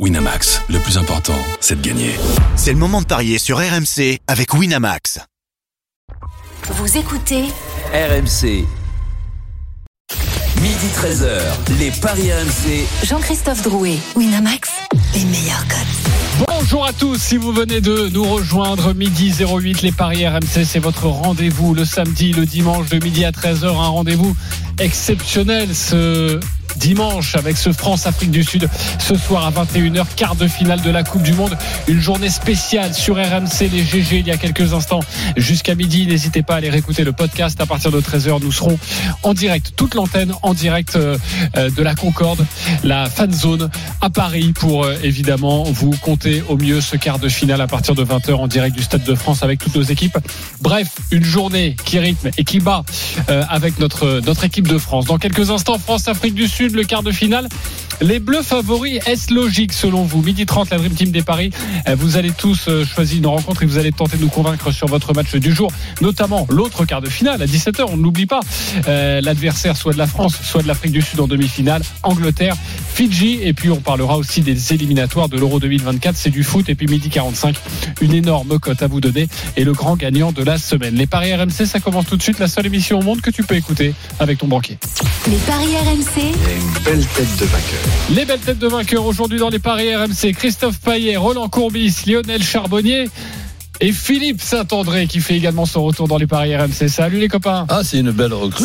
Winamax, le plus important, c'est de gagner. C'est le moment de parier sur RMC avec Winamax. Vous écoutez RMC. Midi 13h, les Paris RMC. Jean-Christophe Drouet, Winamax, les meilleurs codes. Bonjour à tous, si vous venez de nous rejoindre, midi 08, les Paris RMC, c'est votre rendez-vous le samedi, le dimanche de midi à 13h, un rendez-vous exceptionnel ce dimanche avec ce France-Afrique du Sud ce soir à 21h, quart de finale de la Coupe du Monde. Une journée spéciale sur RMC, les GG il y a quelques instants jusqu'à midi. N'hésitez pas à aller réécouter le podcast à partir de 13h. Nous serons en direct, toute l'antenne en direct euh, euh, de la Concorde, la fan zone à Paris pour euh, évidemment vous compter au mieux ce quart de finale à partir de 20h en direct du Stade de France avec toutes nos équipes. Bref, une journée qui rythme et qui bat avec notre, notre équipe de France. Dans quelques instants, France-Afrique du Sud le quart de finale. Les Bleus favoris, est-ce logique selon vous Midi 30, la Dream Team des Paris. Euh, vous allez tous euh, choisir une rencontre et vous allez tenter de nous convaincre sur votre match du jour, notamment l'autre quart de finale à 17h. On n'oublie pas euh, l'adversaire soit de la France, soit de l'Afrique du Sud en demi-finale, Angleterre, Fidji. Et puis on parlera aussi des éliminatoires de l'Euro 2024. C'est du foot. Et puis midi 45, une énorme cote à vous donner et le grand gagnant de la semaine. Les Paris RMC, ça commence tout de suite. La seule émission au monde que tu peux écouter avec ton banquier. Les Paris RMC. une belle tête de vainqueur. Les belles têtes de vainqueurs aujourd'hui dans les paris RMC. Christophe Paillet, Roland Courbis, Lionel Charbonnier. Et Philippe Saint-André qui fait également son retour dans les paris RMC. Salut les copains. Ah, c'est une belle recrue.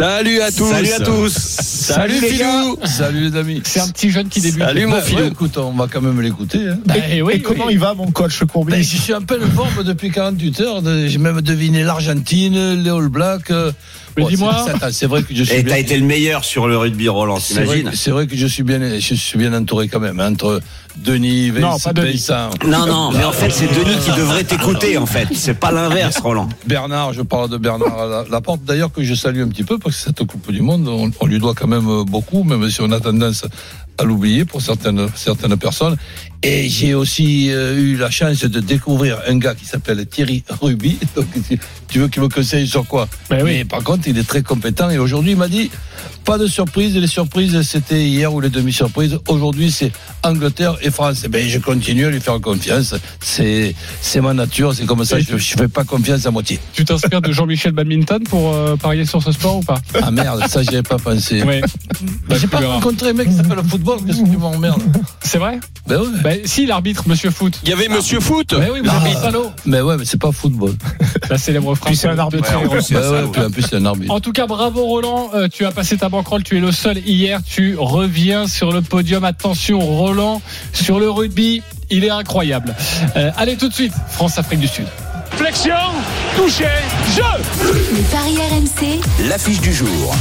Salut à tous. Salut à tous. Salut, les Filou. Salut les amis. C'est un petit jeune qui débute. Salut mon Bah, Philou. ouais, écoute, on va quand même l'écouter. hein. Bah, oui, Et comment oui. il va, mon coach Courbis Ben, je suis en pleine forme depuis 48 heures. J'ai même deviné l'Argentine, les All Blacks. euh, Mais bon, dis-moi. c'est- vrai que je suis Et t'as été le meilleur sur le rugby Roland, C'est vrai, t'imagines c'est vrai que je suis bien, je suis bien entouré quand même hein, entre Denis, Non, pas Denis. Non, non, mais en fait, c'est Denis qui devrait t'écouter, en fait. C'est pas l'inverse, Roland. Bernard. Je parle de Bernard La- Laporte. D'ailleurs que je salue un petit peu parce que cette Coupe du Monde, on, on lui doit quand même beaucoup, même si on a tendance à l'oublier pour certaines certaines personnes. Et j'ai aussi euh, eu la chance de découvrir un gars qui s'appelle Thierry Ruby. Donc, tu, veux qu'il me conseille sur quoi? Ben oui. Mais par contre, il est très compétent. Et aujourd'hui, il m'a dit pas de surprise. Les surprises, c'était hier ou les demi-surprises. Aujourd'hui, c'est Angleterre et France. Eh ben, je continue à lui faire confiance. C'est c'est ma nature. C'est comme ça. Et Je, je fais pas confiance à moitié. Tu t'inspires de Jean-Michel Badminton pour euh, parier sur ce sport ou pas? Ah merde, ça j'y avais pas pensé. Oui. Bah, J'ai pas verras. rencontré un mec qui s'appelle le football. Qu'est-ce que tu m'emmerdes? C'est vrai? Ben ouais. Bah, Si, l'arbitre, Monsieur Foot. Il y avait Monsieur Foot. Bah oui, Ah. Mais ouais, mais c'est pas football. La célèbre phrase. C'est un arbitre. Ouais, en plus, ça, ouais, ouais. puis en plus c'est un arbitre. En tout cas, bravo Roland, Euh, tu as passé ta banquerolle, tu es le seul hier, tu reviens sur le podium. Attention Roland, sur le rugby, il est incroyable. Euh, allez tout de suite, France-Afrique du Sud. Flexion, touché, jeu Les Paris RMC. L'affiche du jour.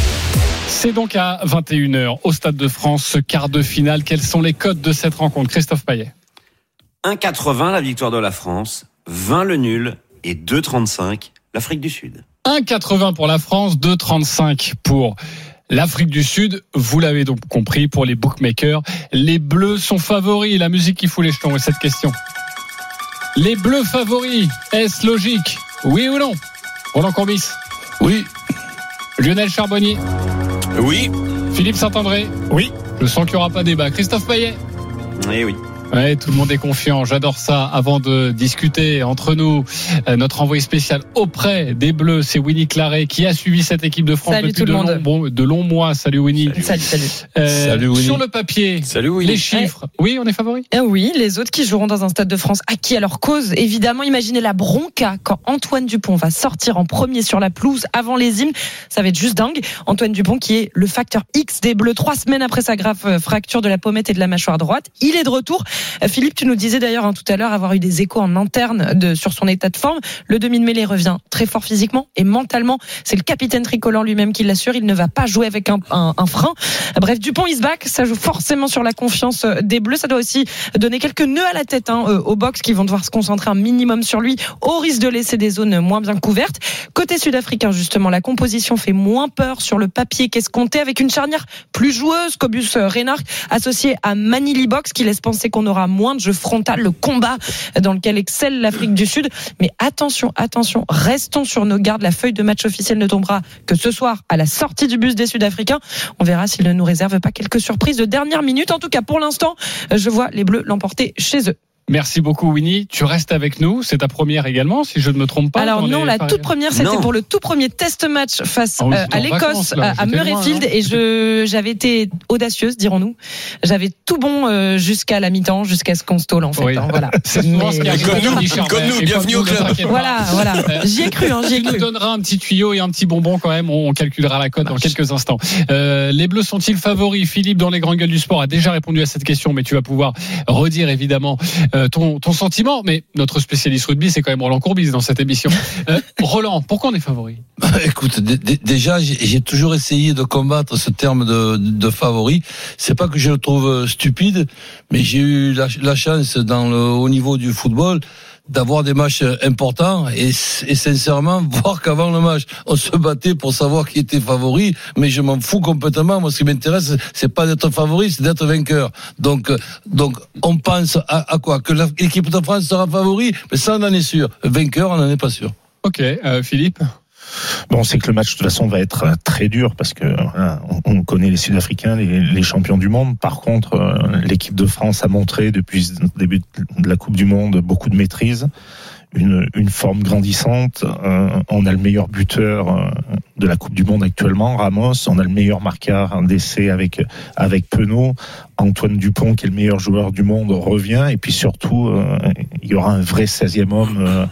C'est donc à 21h au Stade de France, ce quart de finale. Quels sont les codes de cette rencontre Christophe Payet? 1,80 la victoire de la France, 20 le nul et 2,35 l'Afrique du Sud. 1,80 pour la France, 2,35 pour l'Afrique du Sud. Vous l'avez donc compris, pour les bookmakers, les Bleus sont favoris. La musique qui fout les jetons est cette question. Les Bleus favoris, est-ce logique? Oui ou non? Roland Courbis, Oui, Lionel Charbonnier, Oui. Philippe Saint-André Oui. Je sens qu'il n'y aura pas débat. Christophe Payet Eh oui. Ouais, tout le monde est confiant. J'adore ça. Avant de discuter entre nous, euh, notre envoyé spécial auprès des Bleus, c'est Winnie Claret qui a suivi cette équipe de France Salut depuis de, longs, bon, de longs mois. Salut Winnie. Salut, salut. Euh, Salut, Winnie. Sur le papier, Salut les chiffres. Oui, on est favori? Eh oui, les autres qui joueront dans un stade de France acquis à leur cause. Évidemment, imaginez la bronca quand Antoine Dupont va sortir en premier sur la pelouse avant les hymnes. Ça va être juste dingue. Antoine Dupont qui est le facteur X des Bleus trois semaines après sa grave euh, fracture de la pommette et de la mâchoire droite. Il est de retour. Euh, Philippe, tu nous disais d'ailleurs hein, tout à l'heure avoir eu des échos en interne de, sur son état de forme. Le demi de mêlée revient très fort physiquement et mentalement. C'est le capitaine tricolore lui-même qui l'assure. Il ne va pas jouer avec un, un- frein. Bref, Dupont is back. Ça joue forcément sur la confiance euh, des Bleus. Ça doit aussi donner quelques nœuds à la tête hein, euh, au box qui vont devoir se concentrer un minimum sur lui au risque de laisser des zones moins bien couvertes. Côté sud-africain, justement, la composition fait moins peur sur le papier qu'escompté avec une charnière plus joueuse qu'Obus Reynard associé à Manili Box qui laisse penser qu'on aura moins de jeu frontal, le combat dans lequel excelle l'Afrique du Sud. Mais attention, attention, restons sur nos gardes. La feuille de match officielle ne tombera que ce soir à la sortie du bus des Sud-Africains. On verra s'il ne nous réserve pas quelques surprises de dernière minute. En tout cas, pour l'instant, je vois les Bleus l'emporter chez eux. Merci beaucoup, Winnie. Tu restes avec nous. C'est ta première également, si je ne me trompe pas. Alors non, la toute première, c'était pour le tout premier test match face Ah oui, euh, à l'Écosse à Murrayfield hein. et je j'avais été audacieuse, dirons-nous. J'avais tout bon euh, jusqu'à la mi-temps, jusqu'à ce qu'on stole en fait. Oui. hein, voilà. C'est souvent ce qui arrive Comme nous, bienvenue au club. Voilà, voilà. J'y ai cru, hein, j'y ai Tu nous cru. donneras un petit tuyau et un petit bonbon quand même. On calculera la cote dans quelques instants. Euh, les Bleus sont-ils favoris? Philippe, dans les grandes gueules du sport, a déjà répondu à cette question, mais tu vas pouvoir redire évidemment euh, ton, ton sentiment. Mais notre spécialiste rugby, c'est quand même Roland Courbis dans cette émission. Euh, Roland, pourquoi on est favori? Écoute, dé- dé- déjà, j'ai toujours essayé de combattre ce terme de, de favori. C'est pas que je le trouve euh, stupide, mais j'ai eu la, la chance dans le haut niveau du football d'avoir des matchs euh, importants et, sincèrement voir qu'avant le match on se battait pour savoir qui était favori mais je m'en fous complètement. Moi ce qui m'intéresse c'est pas d'être favori c'est d'être vainqueur. Donc euh, donc on pense à, quoi? Que l'équipe de France sera favori? Mais ça on en est sûr. Vainqueur on n'en est pas sûr. Ok, euh, Philippe? Bon, c'est que le match de toute façon va être euh, très dur parce que on on connaît les Sud-Africains, les, champions du monde. Par contre, euh, l'équipe de France a montré depuis le début de la Coupe du Monde beaucoup de maîtrise, une, forme grandissante. Euh, on a le meilleur buteur de la Coupe du Monde actuellement, Ramos. On a le meilleur marqueur d'essai avec avec Penaud. Antoine Dupont, qui est le meilleur joueur du monde, revient. Et puis surtout, il y aura un vrai 16e homme.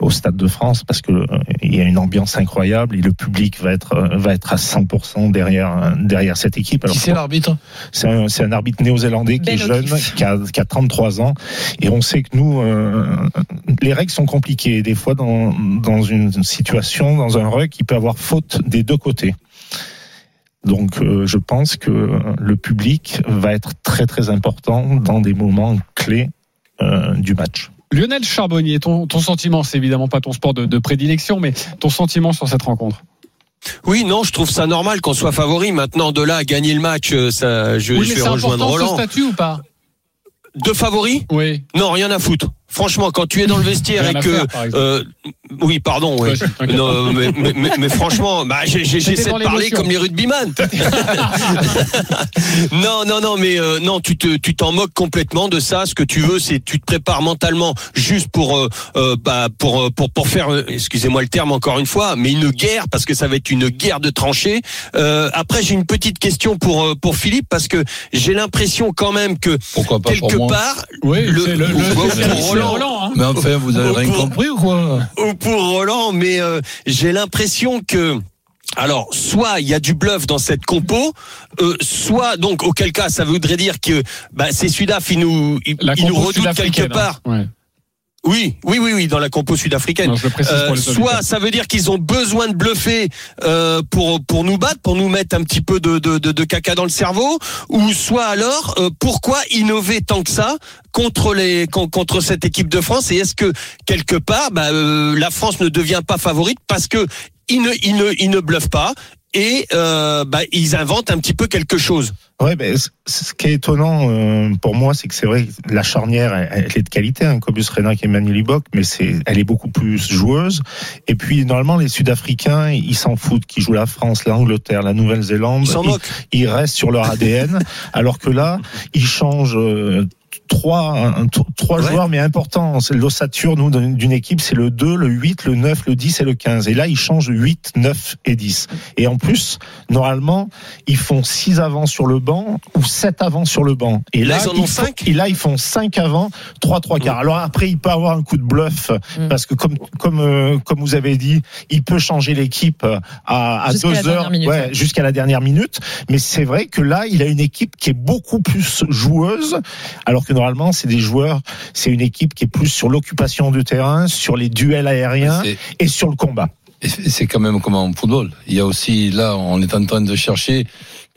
Au Stade de France parce que euh, il y a une ambiance incroyable et le public va être euh, va être à 100% derrière derrière cette équipe. Alors qui c'est l'arbitre c'est un, c'est un arbitre néo-zélandais qui est Ben jeune, qui a, qui a 33 ans. Et on sait que nous, euh, les règles sont compliquées. Des fois, dans, dans une situation, dans un rug, il peut avoir faute des deux côtés. Donc, euh, je pense que le public va être très très important dans des moments clés euh, du match. Lionel Charbonnier, ton, ton sentiment, c'est évidemment pas ton sport de, de prédilection, mais ton sentiment sur cette rencontre. Oui, non, je trouve ça normal qu'on soit favori. Maintenant, de là à gagner le match, euh, ça, je, oui, je mais vais rejoindre important ce Roland. statut ou pas? De favori? Oui. Non, rien à foutre. Franchement, quand tu es dans le vestiaire et que, par euh, oui, pardon, ouais. Ouais, t'inquiète Non, mais, mais, mais- mais franchement, bah, j'ai- j'ai- C'était j'essaie de parler comme les rugbyman. non, non, non, mais euh, non, tu te, tu t'en moques complètement de ça. Ce que tu veux, c'est tu te prépares mentalement juste pour, euh, bah, pour, pour, pour faire, excusez-moi le terme encore une fois, mais une guerre parce que ça va être une guerre de tranchées. Euh, après, j'ai une petite question pour pour Philippe parce que j'ai l'impression quand même que pourquoi pas pour quelque moi? part, Oui, Le- le, le, le Roland. Roland. hein. mais enfin vous avez rien Pour- compris ou quoi ou pour Roland, mais euh, j'ai l'impression que. Alors, soit il y a du bluff dans cette compo, euh, soit donc auquel cas ça voudrait dire que bah, ces Sudaf ils nous ils nous compo redoutent quelque part. hein. Ouais. Oui, oui, oui, oui, dans la compo sud-africaine. Euh, soit ça veut dire qu'ils ont besoin de bluffer euh, pour pour nous battre, pour nous mettre un petit peu de, de, de, de caca dans le cerveau, ou soit alors euh, pourquoi innover tant que ça contre les con- contre cette équipe de France? Et est-ce que quelque part bah, euh, la France ne devient pas favorite parce que ils ne ils ne ils ne bluffent pas et euh, bah, ils inventent un petit peu quelque chose. Ouais, ben, ce qui est étonnant euh, pour moi, c'est que c'est vrai, que la charnière, elle, elle est de qualité, hein, Cobus Renac et Emmanuel Ibok, mais c'est, elle est beaucoup plus joueuse. Et puis, normalement, les Sud-Africains, ils s'en foutent, qu'ils jouent la France, l'Angleterre, la Nouvelle-Zélande. Ils ils restent sur leur ADN, alors que là, ils changent. euh, Trois, trois Ouais. joueurs mais importants. C'est L'ossature nous d'une équipe, c'est le 2, le 8, le 9, le 10 et le 15. Et là, ils changent 8, 9 et 10. Et en plus, normalement, ils font 6 avant sur le banc ou 7 avant sur le banc. Et Là, là, ils en ont font- cinq Et là, ils font 5 avant, 3 3 quarts. Alors après, il peut avoir un coup de bluff Mm. parce que comme comme euh, comme vous avez dit, il peut changer l'équipe à, à Jusqu'à la 2 dernière heures, minute, ouais, ouais. jusqu'à la dernière minute. Mais c'est vrai que là, il a une équipe qui est beaucoup plus joueuse, alors que normalement, c'est des joueurs, c'est une équipe qui est plus sur l'occupation du terrain, sur les duels aériens et sur le combat. C'est quand même comme en football. Il y a aussi, là, on est en train de chercher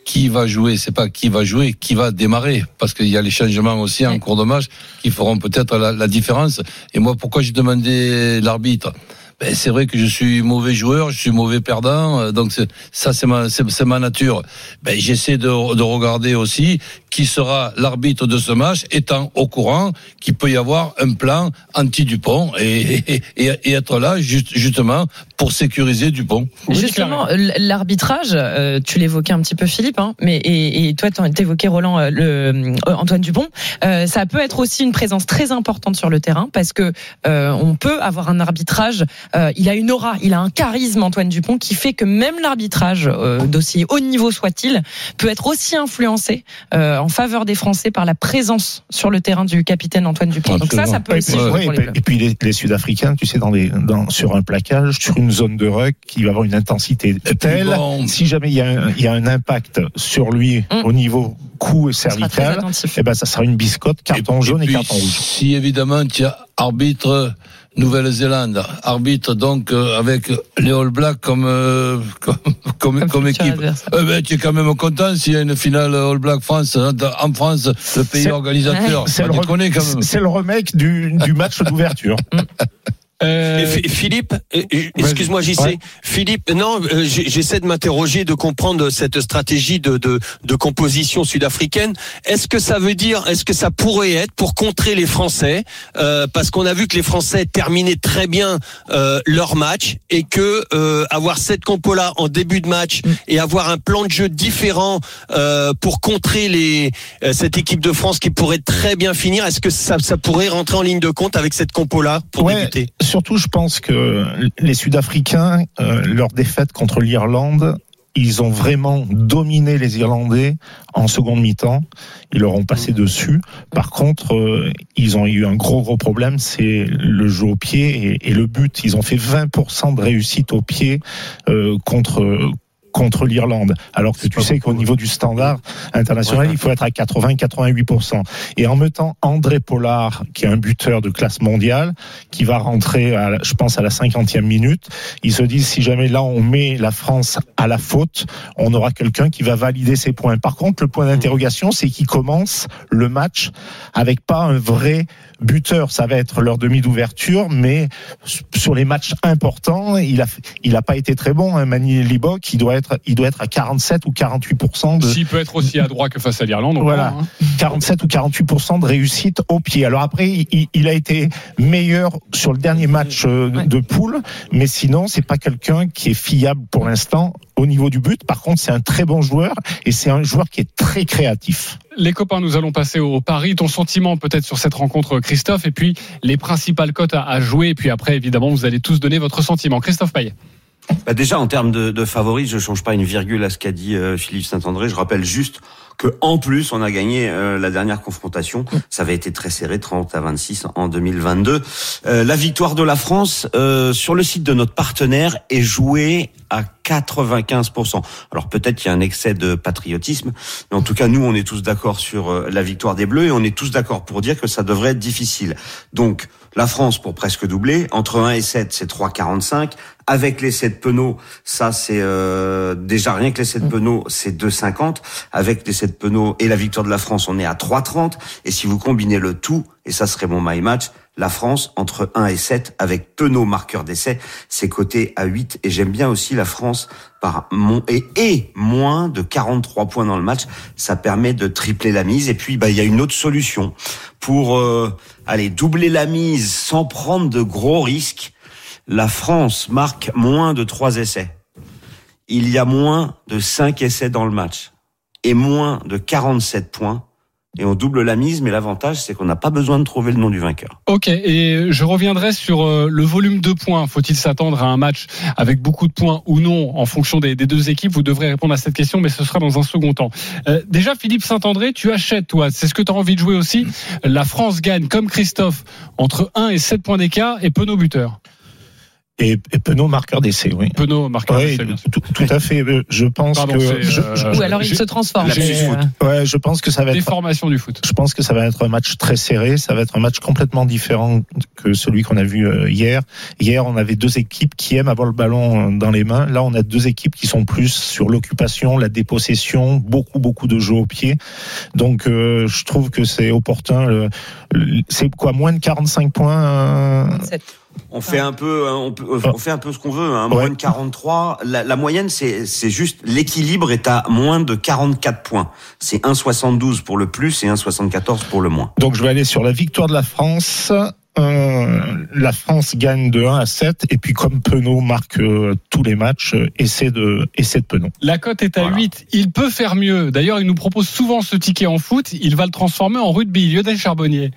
qui va jouer, c'est pas qui va jouer, qui va démarrer, parce qu'il y a les changements aussi en cours de match qui feront peut-être la, la différence. Et moi, pourquoi j'ai demandé l'arbitre? Ben, c'est vrai que je suis mauvais joueur, je suis mauvais perdant, euh, donc ça c'est ma, c'est, ma nature. Ben, j'essaie de, de regarder aussi qui sera l'arbitre de ce match, étant au courant qu'il peut y avoir un plan anti-Dupont et, être là juste, justement pour sécuriser Dupont. Justement, l- l'arbitrage, euh, tu l'évoquais un petit peu Philippe, hein, mais et, et toi t'évoquais Roland, euh, le euh, Antoine Dupont. Euh, ça peut être aussi une présence très importante sur le terrain parce que euh, on peut avoir un arbitrage. euh, il a une aura, il a un charisme Antoine Dupont qui fait que même l'arbitrage euh, d'aussi haut niveau soit-il peut être aussi influencé euh, en faveur des Français par la présence sur le terrain du capitaine Antoine Dupont. Donc ça, ça peut aussi et puis- jouer ouais, pour et les puis- et puis les, les Sud-Africains, tu sais, dans les, dans, sur un plaquage, sur une zone de ruck, qui va avoir une intensité telle, bon. si jamais il y, a un, il y a un impact sur lui Mm. au niveau cou et cervical, attentif. eh ben ça sera une biscotte, carton Et jaune et, puis, carton rouge. Si évidemment tu as arbitre Nouvelle-Zélande, arbitre donc euh, avec les All Blacks comme euh, comme comme, Comme comme futur équipe, eh ben, tu es quand même content s'il y a une finale All Black France en France, le pays C'est- organisateur. C'est On le, c'est le remake du, du match d'ouverture. Euh, Philippe, euh, euh, excuse-moi, j'y sais. Ouais. Philippe, non, j'essaie de m'interroger, de comprendre cette stratégie de, de, de composition sud-africaine. Est-ce que ça veut dire, est-ce que ça pourrait être pour contrer les Français, euh, parce qu'on a vu que les Français terminaient très bien euh, leur match et que euh, avoir cette compo-là en début de match et avoir un plan de jeu différent euh, pour contrer les cette équipe de France qui pourrait très bien finir, est-ce que ça, ça pourrait rentrer en ligne de compte avec cette compo-là pour Ouais. débuter? Surtout, je pense que les Sud-Africains, euh, leur défaite contre l'Irlande, ils ont vraiment dominé les Irlandais en seconde mi-temps. Ils leur ont passé dessus. Par contre, euh, ils ont eu un gros gros problème, c'est le jeu au pied et, et le but. Ils ont fait 20% de réussite au pied euh, contre contre l'Irlande, alors que tu sais qu'au niveau du standard international, il faut être à 80-88%. Et en mettant André Pollard, qui est un buteur de classe mondiale, qui va rentrer, à, je pense, à la 50e minute, ils se disent, si jamais là on met la France à la faute, on aura quelqu'un qui va valider ses points. Par contre, le point d'interrogation, c'est qu'ils commencent le match avec pas un vrai buteur. Ça va être leur demi d'ouverture, mais sur les matchs importants, il a, il a pas été très bon. Hein, Mani Libok, il doit être, il doit être à 47 ou 48% de, S'il peut être aussi adroit que face à l'Irlande, Voilà. prend, hein. 47 ou 48% de réussite au pied. Alors après, il, il a été meilleur sur le dernier match euh, Ouais. de poule, mais sinon, c'est pas quelqu'un qui est fiable pour l'instant au niveau du but. Par contre, c'est un très bon joueur et c'est un joueur qui est très créatif. Les copains, nous allons passer au pari. Ton sentiment peut-être sur cette rencontre, Christophe, et puis les principales cotes à, à jouer. Et puis après, évidemment, vous allez tous donner votre sentiment. Christophe Payet. Bah déjà en termes de, de favoris, je change pas une virgule à ce qu'a dit euh, Philippe Saint-André. Je rappelle juste que en plus on a gagné euh, la dernière confrontation. Ça avait été très serré, 30 à 26 en 2022. Euh, la victoire de la France euh, sur le site de notre partenaire est jouée à 95%. Alors peut-être qu'il y a un excès de patriotisme, mais en tout cas nous on est tous d'accord sur euh, la victoire des Bleus et on est tous d'accord pour dire que ça devrait être difficile. Donc la France pour presque doubler, entre 1 et 7 c'est 3,45. Avec les 7 penaux, ça c'est euh, déjà rien que les 7 penaux, c'est 2,50. Avec les 7 penaux et la victoire de la France, on est à 3,30. Et si vous combinez le tout, et ça serait mon my match, la France entre 1 et 7 avec penaux marqueur d'essai, c'est coté à 8. Et j'aime bien aussi la France par mon et, et moins de 43 points dans le match. Ça permet de tripler la mise. Et puis bah il y a une autre solution pour euh, aller doubler la mise sans prendre de gros risques la France marque moins de 3 essais. Il y a moins de 5 essais dans le match et moins de 47 points. Et on double la mise, mais l'avantage, c'est qu'on n'a pas besoin de trouver le nom du vainqueur. Ok, et je reviendrai sur euh, le volume de points. Faut-il s'attendre à un match avec beaucoup de points ou non en fonction des, deux équipes? Vous devrez répondre à cette question, mais ce sera dans un second temps. Euh, déjà, Philippe Saint-André, tu achètes, toi. C'est ce que tu as envie de jouer aussi. La France gagne, comme Christophe, entre 1 et 7 points d'écart et Penaud buteur. Et, et Penaud marqueur d'essai, oui. Penaud marqueur d'essai, tout, tout à fait. Euh, Je pense Pardon, que je, euh, je- Ou alors il se transforme. Euh, ouais, je pense que ça va être Déformation du foot. Je pense que ça va être un match très serré, ça va être un match complètement différent que celui qu'on a vu hier. Hier, on avait deux équipes qui aiment avoir le ballon dans les mains. Là, on a deux équipes qui sont plus sur l'occupation, la dépossession, beaucoup, beaucoup de jeux au pied. Donc, euh, je trouve que c'est opportun. C'est quoi, moins de 45 points euh, 27. On fait un peu, hein, on, peut- on fait un peu ce qu'on veut. Hein. Moins de 43. La, la moyenne, c'est c'est juste l'équilibre est à moins de 44 points. C'est 1,72 pour le plus et 1,74 pour le moins. Donc je vais aller sur la victoire de la France. Euh, la France gagne de 1 à 7 et puis comme Penaud marque euh, tous les matchs, euh, essai de essai de Penaud. La cote est à Voilà. 8. Il peut faire mieux. D'ailleurs, il nous propose souvent ce ticket en foot. Il va le transformer en rugby. Lionel Charbonnier.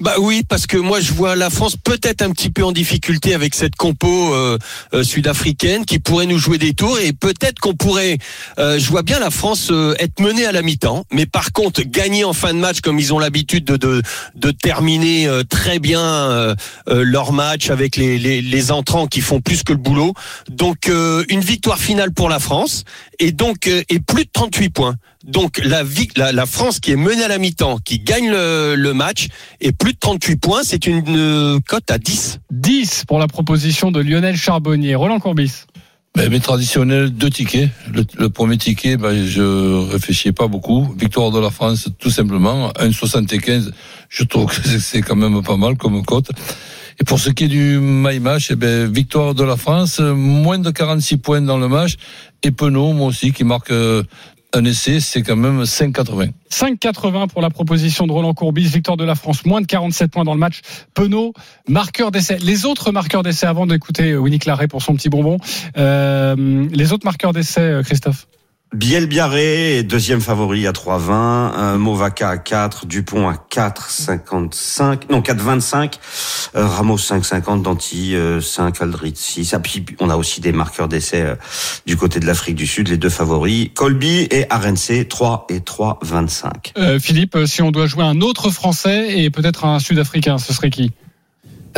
Bah oui, parce que moi je vois la France peut-être un petit peu en difficulté avec cette compo euh, euh, sud-africaine qui pourrait nous jouer des tours et peut-être qu'on pourrait. euh, je vois bien la France être menée à la mi-temps, mais par contre gagner en fin de match comme ils ont l'habitude de terminer très bien leur match avec les, les entrants qui font plus que le boulot. Donc une victoire finale pour la France et donc euh, et plus de 38 points. Donc la, la, la France qui est menée à la mi-temps, qui gagne le, le match, et plus de 38 points, c'est une euh, cote à 10. 10 pour la proposition de Lionel Charbonnier. Roland Courbis. Ben, mes traditionnels, deux tickets. Le, le premier ticket, ben, je réfléchis pas beaucoup. Victoire de la France, tout simplement. 1,75. Je trouve que c'est- c'est quand même pas mal comme cote. Et pour ce qui est du my match, eh ben, victoire de la France, moins de 46 points dans le match. Et Penaud, moi aussi, qui marque euh, un essai, c'est quand même 5,80. 5,80 pour la proposition de Roland Courbis. Victoire de la France. Moins de 47 points dans le match. Penaud, marqueur d'essai. Les autres marqueurs d'essai, avant d'écouter Winnie Claret pour son petit bonbon. Euh, les autres marqueurs d'essai, euh, Christophe? Biel Biarré est deuxième favori à 3,20, euh, Movaca à 4, Dupont à 4,55, non 4,25, euh, Ramos 5,50, Danti euh, 5, Aldrit 6. Ah, puis on a aussi des marqueurs d'essai euh, du côté de l'Afrique du Sud, les deux favoris, Colby et RNC 3 et 3,25. Euh, Philippe, si on doit jouer un autre Français et peut-être un Sud-Africain, ce serait qui?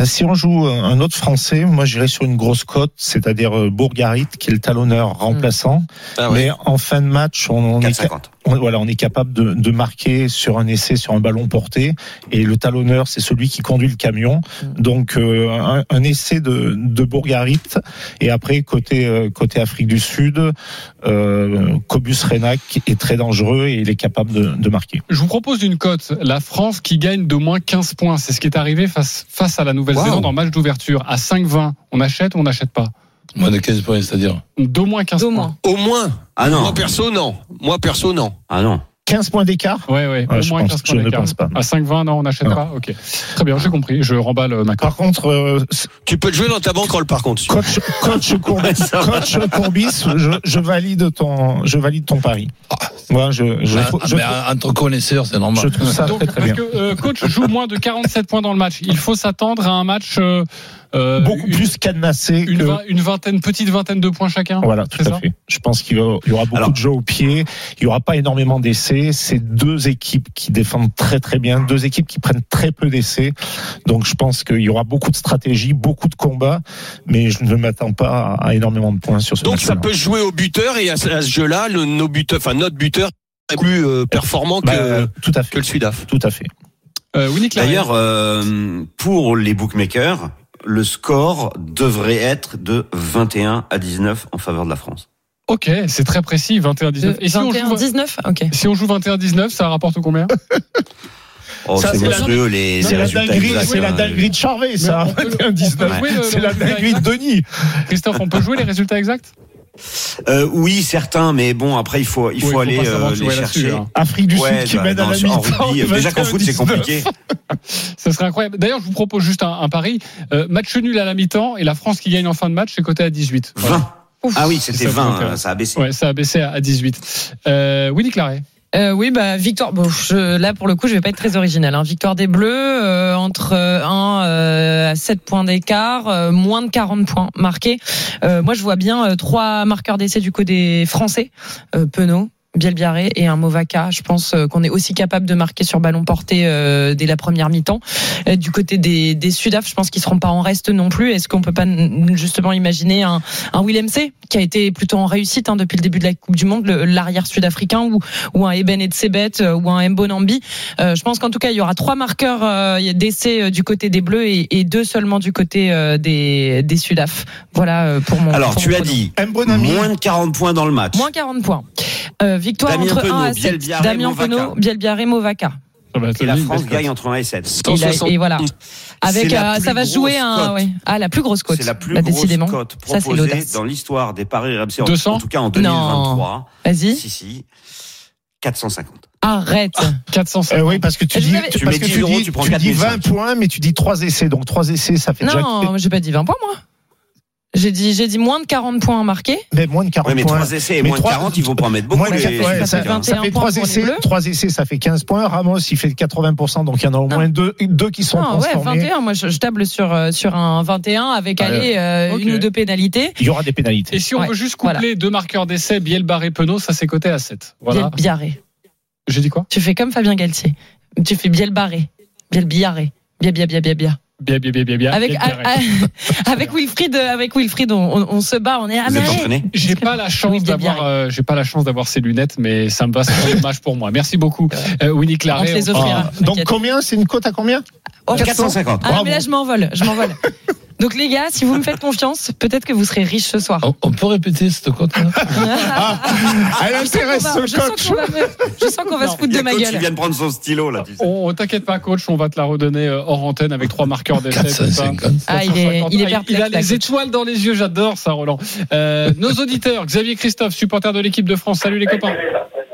Si on joue un autre Français, moi j'irais sur une grosse cote, c'est-à-dire euh, Bourgarit, qui est le talonneur remplaçant. Ah Mais en fin de match, on, on est, 4,50. On- voilà, on est capable de, de marquer sur un essai, sur un ballon porté. Et le talonneur, c'est celui qui conduit le camion. Donc euh, un, un essai de, de Bourgarit. Et après, côté, euh, côté Afrique du Sud, euh, Cobus Renac est très dangereux et il est capable de, de marquer. Je vous propose une cote. La France qui gagne de moins 15 points. C'est ce qui est arrivé face, face à la Nouvelle-Zélande Wow. en match d'ouverture. À 5-20, on achète ou on n'achète pas? Moins de 15 points, c'est-à-dire. D'au moins 15 D'au points. moins. Au moins. Ah non, Moi perso, non. Moi perso, non. ah non. 15 points d'écart Ouais, ouais, Ouais, au je moins pense- 15 je points ne d'écart. pense pas. À 5-20, non, on n'achète Non. pas Ok. Très bien, j'ai compris. Je remballe euh, ma cote. Par contre, euh, Tu peux te jouer dans ta banquerolle par contre. coach, coach, Courbis, coach Courbis, je, je valide ton, je valide ton pari. Moi, je, je, Ah, je, mais entre connaisseurs, c'est normal. je trouve ça Donc, très très parce bien. que euh, coach joue moins de 47 points dans le match. Il faut s'attendre à un match euh, euh, Beaucoup une, plus cadenassé une, que. une vingtaine, petite vingtaine de points chacun. Voilà, tout à ça fait. Je pense qu'il y aura beaucoup Alors- de jeux au pied. Il y aura pas énormément d'essais. C'est deux équipes qui défendent très très bien, deux équipes qui prennent très peu d'essais. Donc je pense qu'il y aura beaucoup de stratégie, beaucoup de combats, mais je ne m'attends pas à, à énormément de points sur ce Donc match. ça peut jouer au buteur et à ce, jeu-là, nos buteurs, enfin notre buteur est plus euh, performant que, Bah, tout à que fait. le Sudaf. Tout à fait. Euh. D'ailleurs, euh, pour les bookmakers, le score devrait être de 21 à 19 en faveur de la France. Ok, c'est très précis, 21-19. Et si on, joue, 19 Ok. si on joue 21-19, ça rapporte combien? Oh, c'est c'est la- monstrueux les, C'est les la résultats c'est la hein. dinguerie de Charvet, ça. Mais on peut- 21-19. on peut jouer le- C'est la dinguerie de. Denis. Christophe, on peut jouer les résultats exacts? Euh, oui, certains, mais bon, après il faut il faut aller euh, les chercher. hein. Afrique du Ouais, Sud qui bah, mène à la mi-temps. déjà qu'en foot c'est 21-19. compliqué. Ça serait incroyable. D'ailleurs, je vous propose juste un, un pari. Euh, match nul à la mi-temps et la France qui gagne en fin de match, c'est coté à 18. Voilà. 20. Ah oui, c'était Ça, 20, c'est euh, ça a baissé. Ouais, ça a baissé à à 18. Euh, Winnie Claret. Euh, oui, bah victoire. Bon, je, là pour le coup, je vais pas être très original. Hein. Victoire des Bleus euh, entre 1 euh, à 7 points d'écart, euh, moins de 40 points marqués. Euh, moi, je vois bien euh, trois marqueurs d'essai du côté français. Euh, Penaud. Bielbiaré et un Movaca. Je pense euh, qu'on est aussi capable de marquer sur ballon porté euh, dès la première mi-temps. Euh, du côté des, des Sudaf, je pense qu'ils seront pas en reste non plus. Est-ce qu'on peut pas justement imaginer un, un Willem C qui a été plutôt en réussite hein, depuis le début de la Coupe du Monde, l'arrière sud-africain ou, ou un Eben Etzebet ou un Mbonambi. Euh, je pense qu'en tout cas, il y aura trois marqueurs euh, d'essai euh, du côté des Bleus et, et deux seulement du côté euh, des, des Sudaf. Voilà euh, pour mon. Alors pour tu mon as dit moins de 40 points dans le match. Moins 40 points. Euh, victoire Damien entre Penaud, 1 à 7. Bielbiarré, Damien. Penaud, Bielbiarré, Movaca. Ça va être Et la France gagne entre 1 et 7. Et, là- et voilà. Avec, euh, plus ça va grosse jouer un, ouais. Ah, la plus grosse cote. C'est la plus Bah, grosse cote Ça, c'est proposée l'audace. dans l'histoire des paris RMC, en- 200? en tout cas en Non. 2023. Vas-y. Si, si. 450. Arrête. 450. Euh, oui, parce que tu dis, tu, Tu parce mets que 10 tu euros, dis, tu prends tu dis 4005. 20 points, mais tu dis 3 essais. Donc 3 essais, ça fait déjà. Non, j'ai pas dit 20 points, moi. J'ai dit, j'ai dit moins de 40 points marqués. Mais moins de 40 Ouais, mais points. 3 essais et Mais moins de trois- 40, ils vont pas en mettre beaucoup. Moins de les- quatre- ouais, les ça, 21 ça fait points 3 pour les essais. Bleus. 3 essais, ça fait 15 points. Ramos, il fait 80%, donc il y en a au moins deux, deux qui sont Non, ouais, transformés. 21. Moi, je, je table sur, euh, sur un 21 avec, Ouais. allez, euh, Ok. une ou deux pénalités. Il y aura des pénalités. Et si on Ouais, veut juste coupler voilà. deux marqueurs d'essai, Biel, Barré, Penaud, ça c'est coté à 7. Voilà. Biel biarré. J'ai dit quoi? Tu fais comme Fabien Galtier. Tu fais biel barré. Biel billaré. Bia, bia, bia, bia, bia. Bien, bien, bien, bien, bien. Avec, a- avec Wilfried, euh, avec Wilfried, on, on, se bat, on est Vous êtes entraîné J'ai pas la chance bien, d'avoir, bien. euh, j'ai pas la chance d'avoir ces lunettes, mais ça me va, c'est dommage pour moi. Merci beaucoup, euh, Winnie On te Claret. les On- offrira. Ah, donc combien C'est une cote à combien Oh, 450. Ah, mais là, je m'envole, je m'envole. Donc, les gars, si vous me faites confiance, peut-être que vous serez riches ce soir. On, on peut répéter cette cote là Elle Je sens qu'on intéresse ce je sens coach. qu'on va me- je sens qu'on va se foutre Il de ma gueule. vient de prendre son stylo, là, tu sais. On, t'inquiète pas, coach, on va te la redonner euh, hors antenne avec trois marqueurs d'essai. tout ça. 450. Ah, il est, il est Ah, perplexe. il a les étoiles dans les yeux, j'adore ça, Roland. Euh, nos auditeurs, Xavier Christophe, supporter de l'équipe de France. Salut les copains.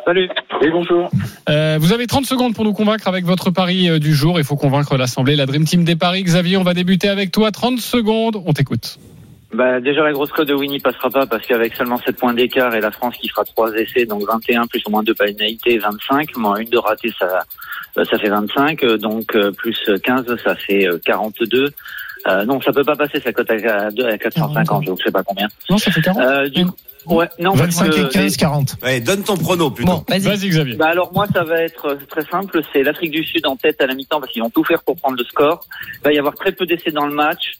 Salut. Et bonjour. Euh, vous avez 30 secondes pour nous convaincre avec votre pari euh, du jour. Il faut convaincre l'Assemblée, la Dream Team des paris. Xavier, on va débuter avec toi. 30 secondes, on t'écoute. Bah, déjà, la grosse cote de Winnie passera pas parce qu'avec seulement 7 points d'écart et la France qui fera 3 essais, donc 21 plus au moins 2 pénalités, 25. Moins une de ratée, ça, euh, ça fait 25. euh, Donc, plus 15, ça fait euh, 42. Euh, non, ça peut pas passer sa cote à, à, deux- à 450, donc je sais pas combien. Non, ça fait 40. Euh, du coup, ouais, non, parce 25 que et 15, 40. Ouais, donne ton prono plutôt. Bon, vas-y. Vas-y, Xavier. Bah alors moi ça va être euh, très simple, c'est l'Afrique du Sud en tête à la mi-temps parce qu'ils vont tout faire pour prendre le score. Il va y avoir très peu d'essais dans le match,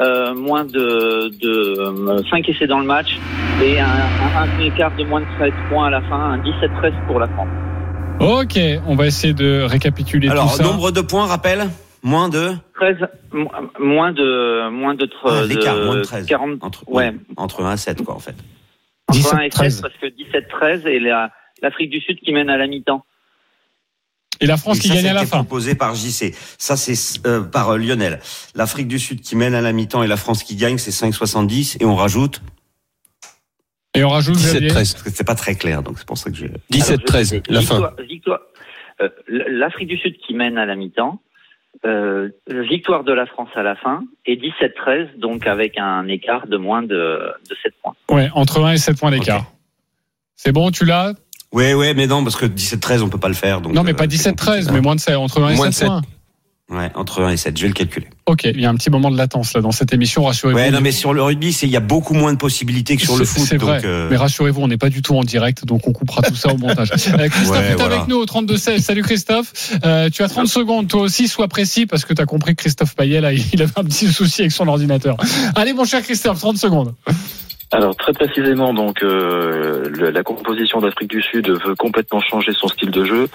euh, moins de, de 5 essais dans le match et un, un, un écart de moins de 13 points à la fin, un 17-13 pour la France. Ok, on va essayer de récapituler Alors, tout ça. nombre de points, rappel Moins de 13, mo- moins de moins de, tre- Ah, l'écart, de moins de 13. 40 entre, ouais, entre 1 et 7, quoi, en fait. entre 1 et 17, 13. 13 parce que 17-13 et la- l'Afrique du Sud qui mène à la mi-temps. Et la France Et qui ça, gagne à la fin. proposé par JC. Ça, c'est euh, par euh, Lionel. L'Afrique du Sud qui mène à la mi-temps et la France qui gagne, c'est 5,70. Et on rajoute, Et on rajoute Xavier. 17-13. parce que c'est pas très clair, donc c'est pour ça que j'ai... 17-13, la fin. Victoire- victoire- euh, L'Afrique du Sud qui mène à la mi-temps, euh, victoire de la France à la fin, et 17-13, donc avec un écart de moins de, de 7 points. Ouais, entre 1 et 7 points d'écart. Ok. C'est bon, tu l'as? Ouais, ouais, mais non, parce que 17-13, on peut pas le faire. Donc, Non, mais euh, pas c'est 17-13, compliqué. mais moins de 7, entre 1 et Moins de 7 points. Ouais, entre 1 et 7, je vais le calculer. Ok, il y a un petit moment de latence là dans cette émission, rassurez-vous. Ouais, non, mais sur le rugby, il y a beaucoup moins de possibilités que sur le foot. C'est vrai. euh, Mais rassurez-vous, on n'est pas du tout en direct, donc on coupera tout ça au montage. Euh, Christophe Ouais, est voilà. avec nous au 32-16. Salut Christophe. Euh, tu as 30 secondes, toi aussi, sois précis, parce que tu as compris que Christophe Payet, là, il avait un petit souci avec son ordinateur. Allez, mon cher Christophe, 30 secondes. Alors très précisément, donc euh, le- la composition d'Afrique du Sud veut complètement changer son style de jeu,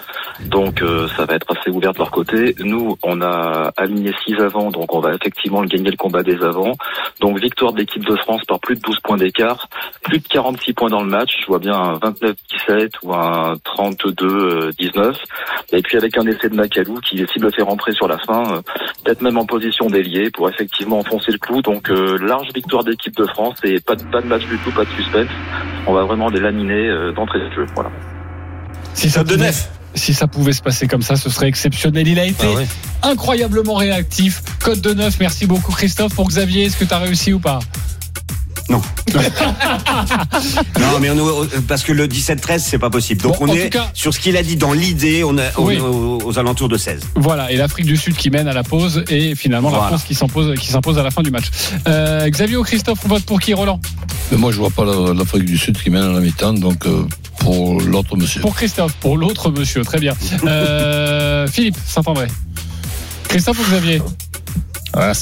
donc euh, ça va être assez ouvert de leur côté. Nous, on a aligné 6 avant, donc on va effectivement gagner le combat des avants. Donc victoire de l'équipe de France par plus de 12 points d'écart, plus de 46 points dans le match. Je vois bien un 29-17 ou un 32-19. Et puis avec un essai de Macalou qui décide de faire rentrer sur la fin, peut-être même en position d'ailier pour effectivement enfoncer le clou. Donc euh, large victoire d'équipe de France et pas de, pas de match du tout, pas de suspense. On va vraiment les laminer euh, d'entrée de jeu. Voilà. Si ça, de pouvait, neuf. si ça pouvait se passer comme ça, ce serait exceptionnel. Il a été Ah ouais. incroyablement réactif. Code de 9, merci beaucoup Christophe. Pour Xavier, est-ce que tu as réussi ou pas? Non. non, mais on est- parce que le 17-13, c'est pas possible. Donc Bon, on est cas- sur ce qu'il a dit dans l'idée, on, est- Oui. aux, aux alentours de 16. Voilà, et l'Afrique du Sud qui mène à la pause et finalement la. France qui s'impose qui s'impose à la fin du match. Euh, Xavier ou Christophe, on vote pour qui Roland? Mais moi, je vois pas la- l'Afrique du Sud qui mène à la mi-temps, donc euh, pour l'autre monsieur. Pour Christophe, pour l'autre monsieur, très bien. Euh, Philippe Saint-André. Christophe ou Xavier? Voilà,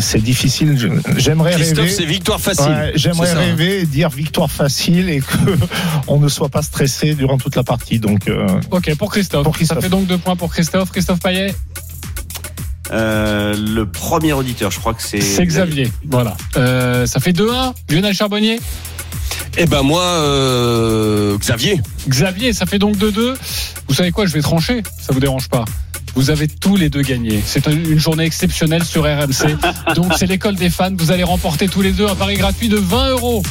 c'est- difficile. J'aimerais Christophe, rêver. c'est victoire facile. Ouais, J'aimerais hein. rêver et dire victoire facile et que on ne soit pas stressé durant toute la partie. Donc, euh, Ok, pour Christophe. Pour Christophe. Ça fait donc deux points pour Christophe. Christophe Payet, Euh, le premier auditeur, je crois que c'est. c'est Xavier. Voilà. Euh, ça fait 2-1. Lionel Charbonnier Eh ben moi, euh, Xavier. Xavier, ça fait donc 2-2. Vous savez quoi Je vais trancher. Ça vous dérange pas vous avez tous les deux gagné. C'est une journée exceptionnelle sur RMC. Donc c'est l'école des fans. Vous allez remporter tous les deux un pari gratuit de 20 euros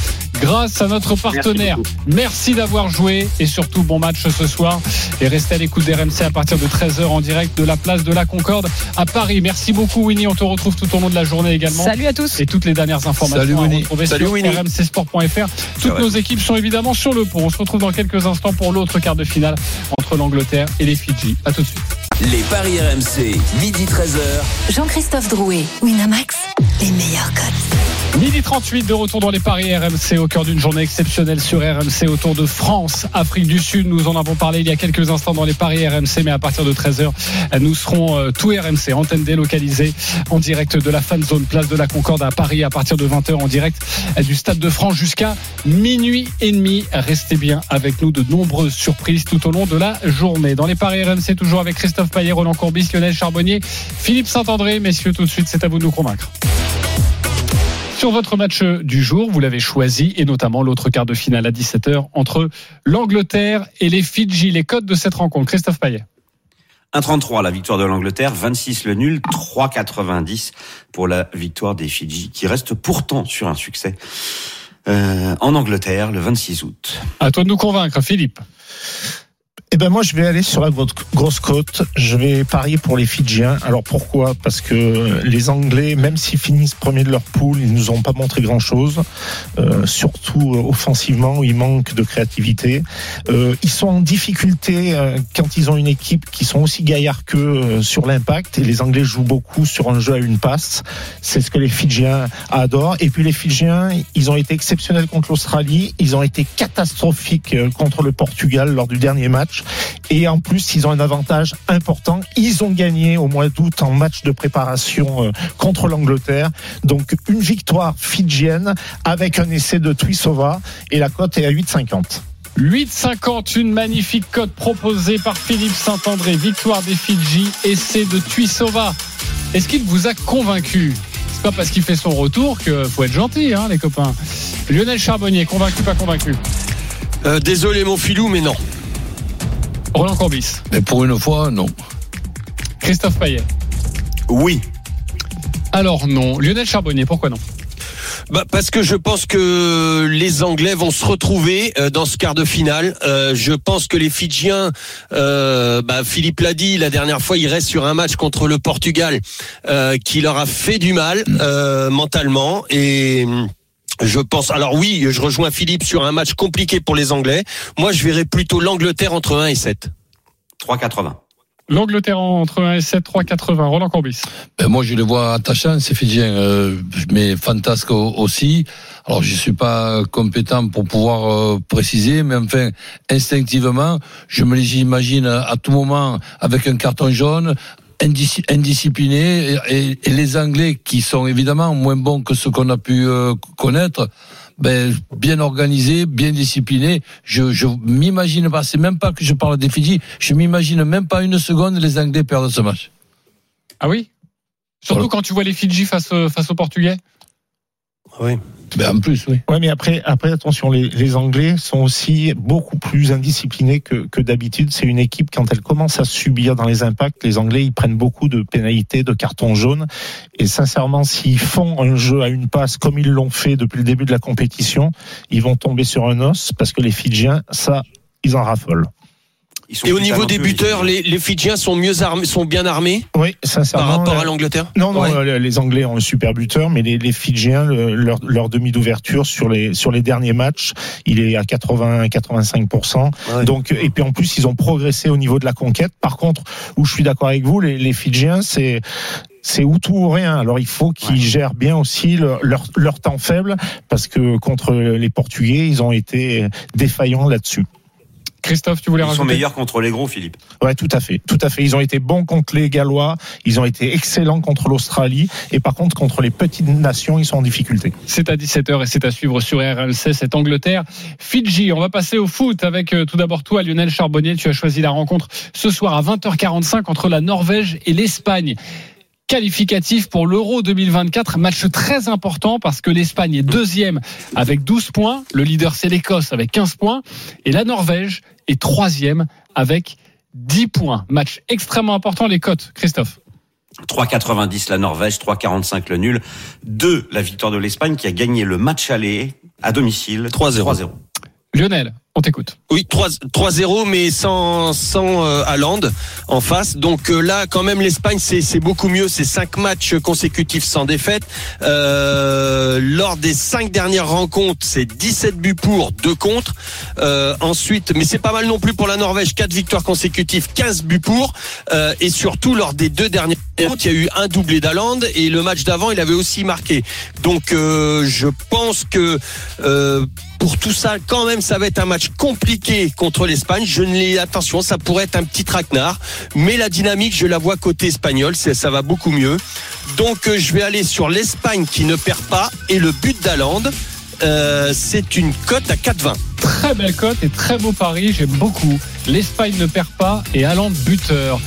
grâce à notre partenaire. Merci, d'avoir joué et surtout bon match ce soir. Et restez à l'écoute d'RMC à partir de 13h en direct de la place de la Concorde à Paris. Merci beaucoup Winnie. On te retrouve tout au long de la journée également. Salut à tous. Et toutes les dernières informations Salut, à Winnie. retrouver Salut, sur Winnie. rmcsport.fr. Toutes nos équipes sont évidemment sur le pont. On se retrouve dans quelques instants pour l'autre quart de finale entre l'Angleterre et les Fidji. À tout de suite. Les paris RMC, midi 13h. Jean-Christophe Drouet, Winamax, les meilleurs codes. Midi 38 de retour dans les paris RMC au cœur d'une journée exceptionnelle sur RMC autour de France, Afrique du Sud. Nous en avons parlé il y a quelques instants dans les paris RMC, mais à partir de 13h, nous serons euh, tout RMC, antenne délocalisée en direct de la fan zone place de la Concorde à Paris à partir de 20h en direct euh, du Stade de France jusqu'à minuit et demi. Restez bien avec nous de nombreuses surprises tout au long de la journée. Dans les paris RMC, toujours avec Christophe Payet, Roland Courbis, Lionel Charbonnier, Philippe Saint-André. Messieurs, tout de suite, c'est à vous de nous convaincre. Sur votre match du jour, vous l'avez choisi, et notamment l'autre quart de finale à 17h entre l'Angleterre et les Fidji. Les codes de cette rencontre, Christophe Payet. 1,33 la victoire de l'Angleterre, 26 le nul, 3,90 pour la victoire des Fidji, qui reste pourtant sur un succès euh, en Angleterre le 26 août. À toi de nous convaincre, Philippe. Eh ben moi je vais aller sur la gro- grosse côte. Je vais parier pour les Fidjiens. Alors pourquoi? Parce que les Anglais, même s'ils finissent premiers de leur poule, ils nous ont pas montré grand chose. surtout euh, offensivement, où ils manquent de créativité. Euh, ils sont en difficulté euh, quand ils ont une équipe qui sont aussi gaillards qu'eux euh, sur l'impact. Et les Anglais jouent beaucoup sur un jeu à une passe. C'est ce que les Fidjiens adorent. Et puis les Fidjiens, ils ont été exceptionnels contre l'Australie. Ils ont été catastrophiques euh, contre le Portugal lors du dernier match. Et en plus, ils ont un avantage important. Ils ont gagné au mois d'août en match de préparation euh, contre l'Angleterre. Donc une victoire fidjienne avec un essai de Tuisova et la cote est à 8,50. 8,50, une magnifique cote proposée par Philippe Saint-André. Victoire des Fidji, essai de Tuisova. Est-ce qu'il vous a convaincu? C'est pas parce qu'il fait son retour que faut être gentil, hein, les copains. Lionel Charbonnier, convaincu, pas convaincu? Euh, désolé mon filou, mais non. Roland Corbis. Mais pour une fois, non. Christophe Payet. Oui. Alors non. Lionel Charbonnier, pourquoi non? Bah, parce que je pense que les Anglais vont se retrouver euh, dans ce quart de finale. Euh, je pense que les Fidjiens, euh, bah, Philippe l'a dit la dernière fois, ils restent sur un match contre le Portugal euh, qui leur a fait du mal euh, mentalement et. Je pense. Alors oui, je rejoins Philippe sur un match compliqué pour les Anglais. Moi, je verrais plutôt l'Angleterre entre 1 et 7. 3,80. L'Angleterre entre 1 et 7, 3,80. Roland Corbis. Ben moi, je les vois attachants, ces Fidjiens, euh, mais fantasques au- aussi. Alors, je suis pas compétent pour pouvoir euh, préciser, mais enfin, instinctivement, je me les imagine à tout moment avec un carton jaune, indisciplinés, et, et- et les Anglais, qui sont évidemment moins bons que ceux qu'on a pu euh, connaître, ben, bien organisés, bien disciplinés. Je, je m'imagine pas, c'est même pas que je parle des Fidji, je m'imagine même pas une seconde les Anglais perdre ce match. Ah oui? Surtout quand tu vois les Fidji face, euh, face aux Portugais? Oui. Ben, en plus, oui. Ouais, mais après, après attention, les, les Anglais sont aussi beaucoup plus indisciplinés que, que d'habitude. C'est une équipe quand elle commence à subir dans les impacts, les Anglais ils prennent beaucoup de pénalités, de cartons jaunes. Et sincèrement, s'ils font un jeu à une passe comme ils l'ont fait depuis le début de la compétition, ils vont tomber sur un os parce que les Fidjiens, ça, ils en raffolent. Ils sont Et au niveau des buteurs, les- les, Fidjiens sont mieux armés, sont bien armés Oui, sincèrement. par rapport euh, à l'Angleterre. Non, non, Ouais. euh, les Anglais ont un super buteur, mais les, les Fidjiens, le- leur, leur demi d'ouverture sur les sur les derniers matchs, il est à 80 85 Ouais. Donc et puis en plus ils ont progressé au niveau de la conquête. Par contre, où je suis d'accord avec vous, les, les Fidjiens, c'est c'est ou tout ou rien. Alors il faut qu'ils Ouais. gèrent bien aussi leur, leur leur temps faible parce que contre les Portugais, ils ont été défaillants là-dessus. Christophe, tu voulais Ils sont meilleurs contre les gros, Philippe. Ouais, tout à fait, tout à fait. Ils ont été bons contre les Gallois, ils ont été excellents contre l'Australie, et par contre contre les petites nations, ils sont en difficulté. C'est à 17h et c'est à suivre sur RMC, cette Angleterre. Fidji, on va passer au foot avec euh, tout d'abord toi, Lionel Charbonnier. Tu as choisi la rencontre ce soir à 20h45 entre la Norvège et l'Espagne. Qualificatif pour l'Euro 2024, match très important parce que l'Espagne est deuxième avec 12 points, le leader c'est l'Écosse avec 15 points, et la Norvège est troisième avec 10 points. Match extrêmement important, les cotes, Christophe. 3,90 la Norvège, 3,45 le nul. 2 la victoire de l'Espagne qui a gagné le match aller à domicile 3-0. Lionel, Oui, 3-0, mais sans, sans euh, en face. Donc euh, là, quand même, l'Espagne, c'est beaucoup mieux. C'est cinq matchs consécutifs sans défaite. Euh, lors des cinq dernières rencontres, c'est 17 buts pour, 2 contre. Euh, ensuite, mais c'est pas mal non plus pour la Norvège, 4 victoires consécutives, 15 buts pour. Et surtout, lors des deux dernières rencontres, il y a eu un doublé d'Haaland et le match d'avant, il avait aussi marqué. Donc, je pense que pour tout ça, quand même, ça va être un match compliqué contre l'Espagne. Je ne l'ai, attention, ça pourrait être un petit traquenard, mais la dynamique, je la vois côté espagnol, ça va beaucoup mieux. Donc, euh, je vais aller sur l'Espagne qui ne perd pas et le but d'Aland. Euh, c'est une cote à 4,20. Très belle cote et très beau pari, j'aime beaucoup. L'Espagne ne perd pas et Haaland buteur.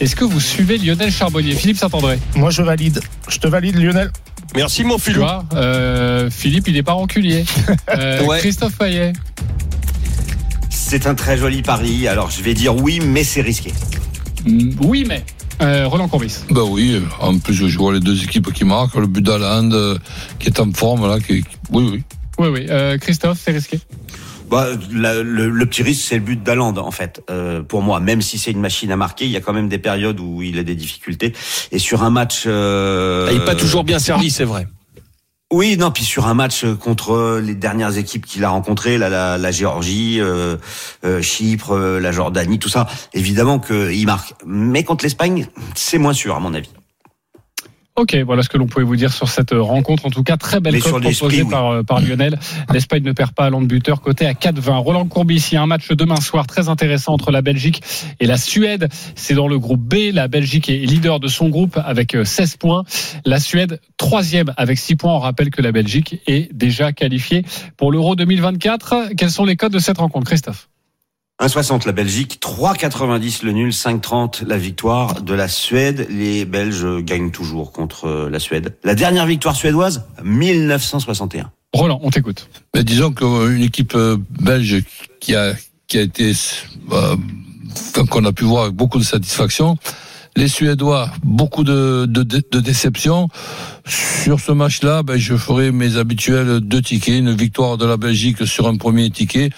Est-ce que vous suivez Lionel Charbonnier? Philippe Saint-André Moi je valide. Je te valide Lionel. Merci mon Philippe. Euh, Philippe, il n'est pas renculier. Euh, Christophe Payet. C'est un très joli pari. Alors je vais dire oui, mais c'est risqué. Mm, oui, mais. Euh, Roland Courbis. Ben oui, en plus je vois les deux équipes qui marquent, le but d'Aland qui est en forme là, qui... oui oui. Oui oui, Christophe, c'est risqué? Bah, le, petit risque, c'est le but d'Aland, en fait. Euh, pour moi, même si c'est une machine à marquer, il y a quand même des périodes où il a des difficultés. Et sur un match, euh, il n'est pas toujours bien servi, c'est vrai. Oui, non, puis sur un match contre les dernières équipes qu'il a rencontrées, la, la, la Géorgie, euh, euh Chypre, la Jordanie, tout ça, évidemment qu'il marque. Mais contre l'Espagne, c'est moins sûr, à mon avis. Ok, voilà ce que l'on pouvait vous dire sur cette rencontre. En tout cas, très belle cote proposée par, euh, par Lionel. L'Espagne ne perd pas à de buteur, côté à 4-20. Roland Courbis, il y a un match demain soir très intéressant entre la Belgique et la Suède. C'est dans le groupe B. La Belgique est leader de son groupe avec 16 euh, points. La Suède, troisième avec 6 points. On rappelle que la Belgique est déjà qualifiée pour l'Euro 2024. Quels sont les codes de cette rencontre, Christophe? 1,60 la Belgique, 3,90 le nul, 5,30 la victoire de la Suède. Les Belges gagnent toujours contre la Suède. La dernière victoire suédoise, 1961. Roland, on t'écoute. Mais disons qu'une équipe euh, belge qui a, qui a été, euh, qu'on a pu voir avec beaucoup de satisfaction, les Suédois, beaucoup de, de, déception. Sur ce match-là, ben, je ferai mes habituels deux tickets, une victoire de la Belgique sur un premier ticket,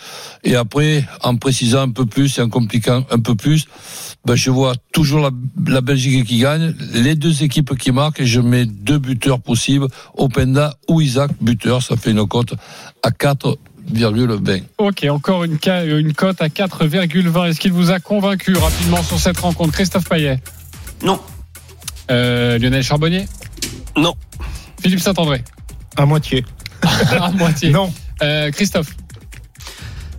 et après, en précisant un peu plus et en compliquant un peu plus, ben, je vois toujours la, la Belgique qui gagne, les deux équipes qui marquent, et je mets deux buteurs possibles, Openda ou Isaac, buteur, ça fait une cote à 4 Ok, encore une, une cote à 4,20. Est-ce qu'il vous a convaincu rapidement sur cette rencontre Christophe Payet? Non. Euh, Lionel Charbonnier Non. Philippe Saint-André À moitié. à moitié. Non. Euh, Christophe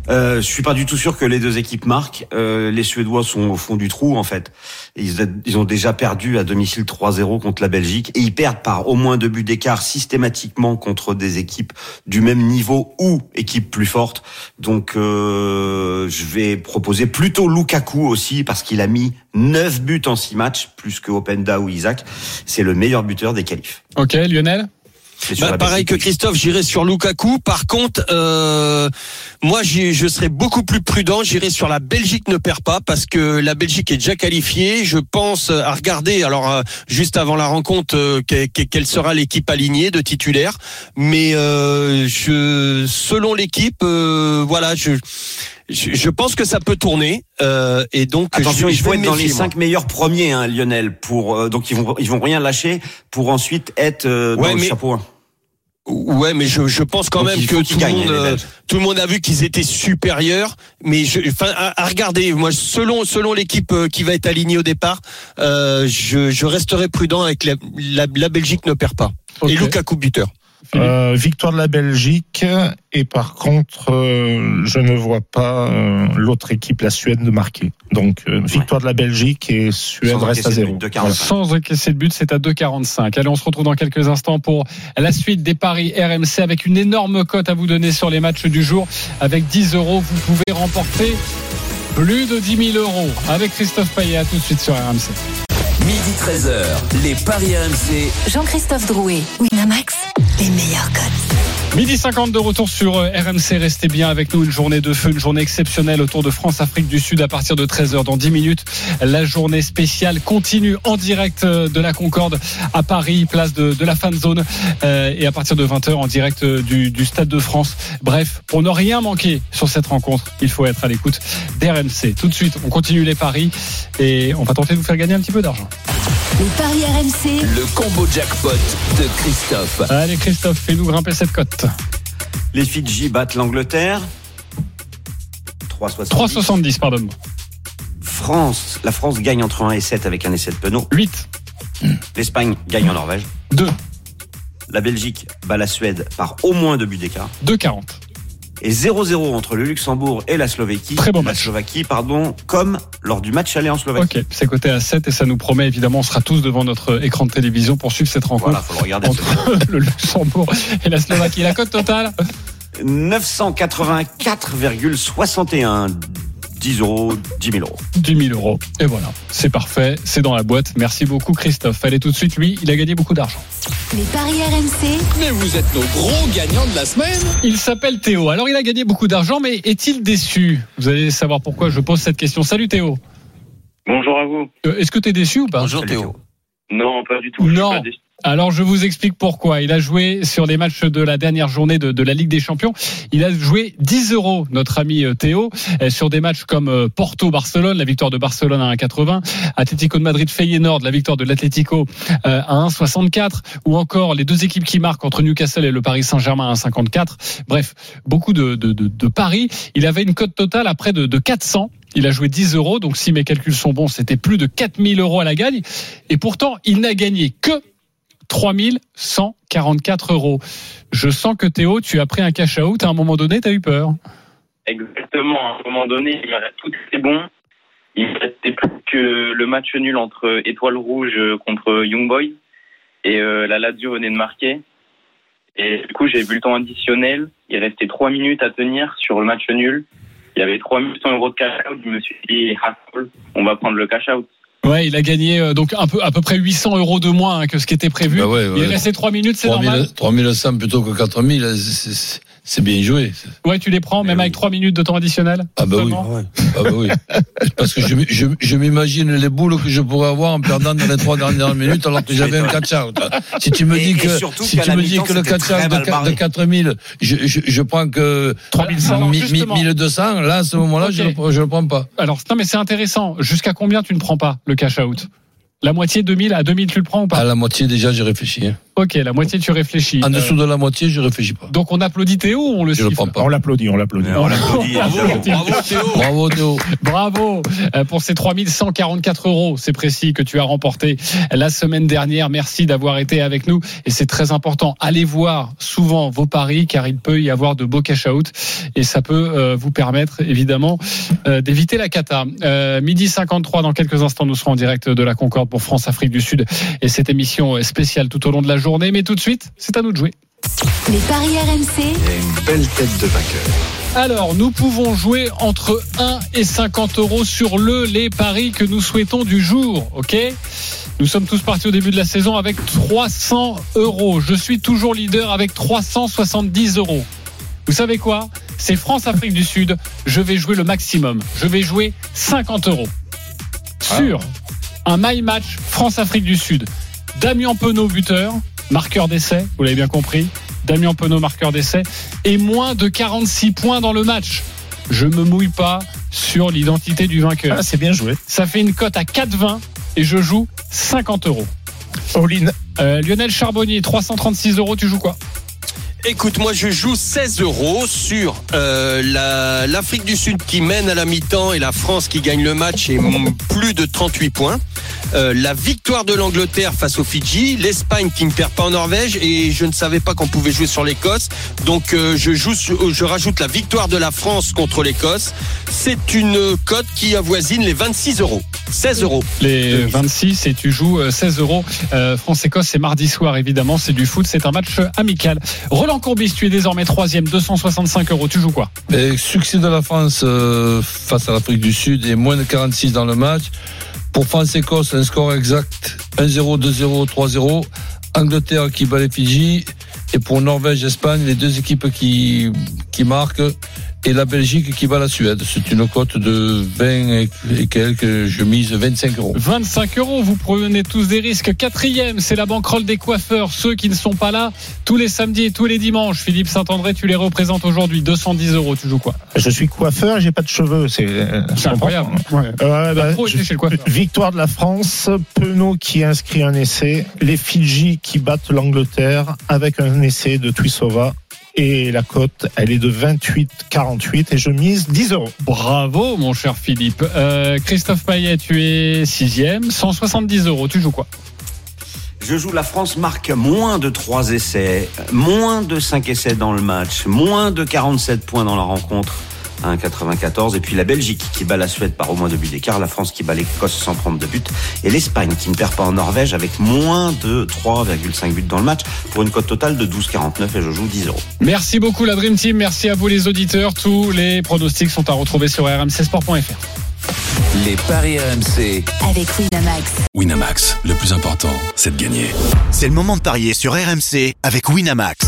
euh, je suis pas du tout sûr que les deux équipes marquent. Euh, les Suédois sont au fond du trou en fait. Ils, ils ont déjà perdu à domicile 3-0 contre la Belgique et ils perdent par au moins deux buts d'écart systématiquement contre des équipes du même niveau ou équipes plus fortes. Donc euh, je vais proposer plutôt Lukaku aussi parce qu'il a mis 9 buts en 6 matchs plus que Openda ou Isaac. C'est le meilleur buteur des qualifs. Ok Lionel? Bah, pareil que Christophe, j'irai sur Lukaku. Par contre, euh, moi, je serais beaucoup plus prudent. J'irai sur la Belgique ne perd pas parce que la Belgique est déjà qualifiée. Je pense à regarder. Alors, euh, juste avant la rencontre, euh, quelle sera l'équipe alignée de titulaires. Mais euh, je, selon l'équipe, voilà, je je, pense que ça peut tourner euh, et donc attention, il faut être dans les cinq meilleurs premiers, hein, Lionel. Pour euh, donc ils vont ils vont rien lâcher pour ensuite être euh, dans le chapeau. Ouais, mais je, je pense quand même que tout le monde euh, tout le monde a vu qu'ils étaient supérieurs. Mais je, enfin, à, regarder, moi, selon selon l'équipe qui va être alignée au départ, je, je resterai prudent avec la, la, Belgique ne perd pas et Lukaku buteur. Euh, victoire de la Belgique et par contre, euh, je ne vois pas euh, l'autre équipe, la Suède, de marquer. Donc victoire de la Belgique et Suède reste à zéro. Sans encaisser le but, c'est à 2,45. Allez, on se retrouve dans quelques instants pour la suite des paris RMC avec une énorme cote à vous donner sur les matchs du jour. Avec 10 euros, vous pouvez remporter plus de 10 000 euros avec Christophe Payet. À tout de suite sur RMC. Midi 13h, les Paris RMC. Jean-Christophe Drouet, Winamax, les meilleurs codes. Midi 50 de retour sur euh, RMC. Restez bien avec nous. Une journée de feu, une journée exceptionnelle autour de France, Afrique du Sud à partir de 13h dans 10 minutes. La journée spéciale continue en direct euh, de la Concorde à Paris, place de, de la fan zone. Euh, et à partir de 20h en direct du, du Stade de France. Bref, pour ne rien manquer sur cette rencontre, il faut être à l'écoute d'RMC. Tout de suite, on continue les paris et on va tenter de vous faire gagner un petit peu d'argent. Les paris RMC. Le combo jackpot de Christophe. Allez Christophe, fais-nous grimper cette cote. Les Fidji battent l'Angleterre. 3,70. 3,70, pardonne-moi. France, la France gagne entre 1 et 7 avec un essai de Penaud. 8. L'Espagne gagne en Norvège. 2. La Belgique bat la Suède par au moins deux buts d'écart. 2,40. Et 0-0 entre le Luxembourg et la Slovaquie. Très la match. Slovaquie, pardon, comme lors du match aller en Slovaquie. Ok, c'est coté à 7 et ça nous promet évidemment, on sera tous devant notre écran de télévision pour suivre cette rencontre Voilà, faut le regarder. entre le Luxembourg et la Slovaquie. La cote totale 984,61. 10 euros, 10 000 euros. 10 000 euros. Et voilà, c'est parfait, c'est dans la boîte. Merci beaucoup Christophe. Allez tout de suite, lui, il a gagné beaucoup d'argent. Les paris RMC. Mais vous êtes nos gros gagnants de la semaine. Il s'appelle Théo. Alors il a gagné beaucoup d'argent, mais est-il déçu? Vous allez savoir pourquoi je pose cette question. Salut Théo. Bonjour à vous. Euh, Est-ce que tu es déçu ou pas? Bonjour Salut, Théo. Non, pas du tout. je suis Non. pas déçu. Alors je vous explique pourquoi. Il a joué sur les matchs de la dernière journée de, de la Ligue des Champions. Il a joué 10 euros, notre ami euh, Théo, euh, sur des matchs comme euh, Porto-Barcelone, la victoire de Barcelone à 1,80, Atlético de Madrid-Feyenoord, la victoire de l'Atlético à 1,64, ou encore les deux équipes qui marquent entre Newcastle et le Paris Saint-Germain à 1,54. Bref, beaucoup de, de, de, de paris. Il avait une cote totale à près de, de 400. Il a joué 10 euros, donc si mes calculs sont bons, c'était plus de 4000 euros à la gagne. Et pourtant, il n'a gagné que 3144 euros. Je sens que Théo, tu as pris un cash out à un moment donné, tu as eu peur. Exactement. À un moment donné, il tout était bon. Il me restait plus que le match nul entre Étoile Rouge contre Young Boys. Et euh, la Lazio venait de marquer. Et du coup, j'ai vu le temps additionnel. Il restait trois minutes à tenir sur le match nul. Il y avait 3100 euros de cash out. Je me suis dit, ah, on va prendre le cash out. Ouais, il a gagné euh, donc un peu à peu près 800 euros de moins hein, que ce qui était prévu. Bah ouais, Il ouais. est resté 3 minutes, c'est 3000 normal. 3100 plutôt que 4000, c'est- bien joué. Ouais, tu les prends même avec 3 minutes de temps additionnel. Ah bah oui. Ah bah oui. Parce que je, je, je m'imagine les boules que je pourrais avoir en perdant dans les trois dernières minutes alors que j'avais un catch out. Si tu me Et- dis et que si tu me dis que le catch out de, de 4000, je, je, je prends que 3100, non, mi- mi- justement. 1200, là à ce moment-là, je, le, je le prends pas. Alors, non mais c'est intéressant. Jusqu'à combien tu ne prends pas le cash out? La moitié 2000 à 2000 tu le prends ou pas À la moitié déjà, j'ai réfléchi. hein. OK, la moitié tu réfléchis. En Euh, dessous de la moitié, je réfléchis pas. donc on applaudit Théo ou on le Je le siffle prends pas. On l'applaudit, on l'applaudit. On l'applaudit, Bravo. Théo. Bravo Théo. Bravo euh, pour ces 3144 euros, c'est précis, que tu as remporté la semaine dernière. Merci d'avoir été avec nous et c'est très important. Allez voir souvent vos paris car il peut y avoir de beaux cash-out et ça peut euh, vous permettre évidemment euh, d'éviter la cata. Euh, midi 53, dans quelques instants, nous serons en direct de la Concorde pour France-Afrique du Sud et cette émission est spéciale tout au long de la journée. Mais tout de suite, c'est à nous de jouer. Les paris RMC. Et une belle tête de vainqueur. Alors, nous pouvons jouer entre 1 et 50 euros sur le les paris que nous souhaitons du jour, ok? Nous sommes tous partis au début de la saison avec 300 euros. Je suis toujours leader avec 370 euros. Vous savez quoi? C'est France-Afrique du Sud. Je vais jouer le maximum. Je vais jouer 50 euros sur un my match France-Afrique du Sud. Damien Penaud, buteur, marqueur d'essai, vous l'avez bien compris. Damien Penaud, marqueur d'essai, et moins de 46 points dans le match. Je me mouille pas sur l'identité du vainqueur. Ah, c'est bien joué. Ça fait une cote à 4,20 et je joue 50 euros. All-in. Euh, Lionel Charbonnier, 336 euros, tu joues quoi? Écoute, moi je joue 16 euros sur euh, la- l'Afrique du Sud qui mène à la mi-temps et la France qui gagne le match et plus de 38 points. Euh, la victoire de l'Angleterre face aux Fidji, l'Espagne qui ne perd pas en Norvège et je ne savais pas qu'on pouvait jouer sur l'Écosse. Donc euh, je joue, sur- je rajoute la victoire de la France contre l'Écosse. C'est une cote qui avoisine les 26 euros, 16 euros. Les 26 et tu joues euh, 16 euros. Euh, France-Écosse, c'est mardi soir, évidemment. C'est du foot, c'est un match euh, amical. Roland Courbis, tu es désormais troisième, 265 euros. Tu joues quoi? Et succès de la France euh, face à l'Afrique du Sud et moins de 46 dans le match. Pour France-Écosse, un score exact 1-0, 2-0, 3-0. Angleterre qui bat les Fidji Et pour Norvège-Espagne, les deux équipes qui, qui marquent et la Belgique qui bat la Suède. C'est une cote de 20 et quelques, je mise 25 euros. 25 euros, vous prenez tous des risques. Quatrième, c'est la banquerolle des coiffeurs, ceux qui ne sont pas là tous les samedis et tous les dimanches. Philippe Saint-André, tu les représentes aujourd'hui, 210 euros, tu joues quoi? Je suis coiffeur, j'ai pas de cheveux, c'est incroyable. Ouais. Euh, bah, je, victoire de la France, Penaud qui inscrit un essai, les Fidji qui battent l'Angleterre avec un essai de Tuisova et la cote, elle est de 28,48 et je mise 10 euros. Bravo, mon cher Philippe. Euh, Christophe Payet, tu es sixième, 170 euros. Tu joues quoi? Je joue la France marque moins de 3 essais, moins de 5 essais dans le match, moins de 47 points dans la rencontre. 1,94. Et puis la Belgique qui bat la Suède par au moins deux buts d'écart, la France qui bat l'Écosse sans prendre de but, et l'Espagne qui ne perd pas en Norvège avec moins de 3,5 buts dans le match pour une cote totale de 12,49 et je joue 10 euros. Merci beaucoup la Dream Team, merci à vous les auditeurs. Tous les pronostics sont à retrouver sur rmcsport.fr. Les paris RMC avec Winamax. Winamax, le plus important, c'est de gagner. C'est le moment de parier sur RMC avec Winamax.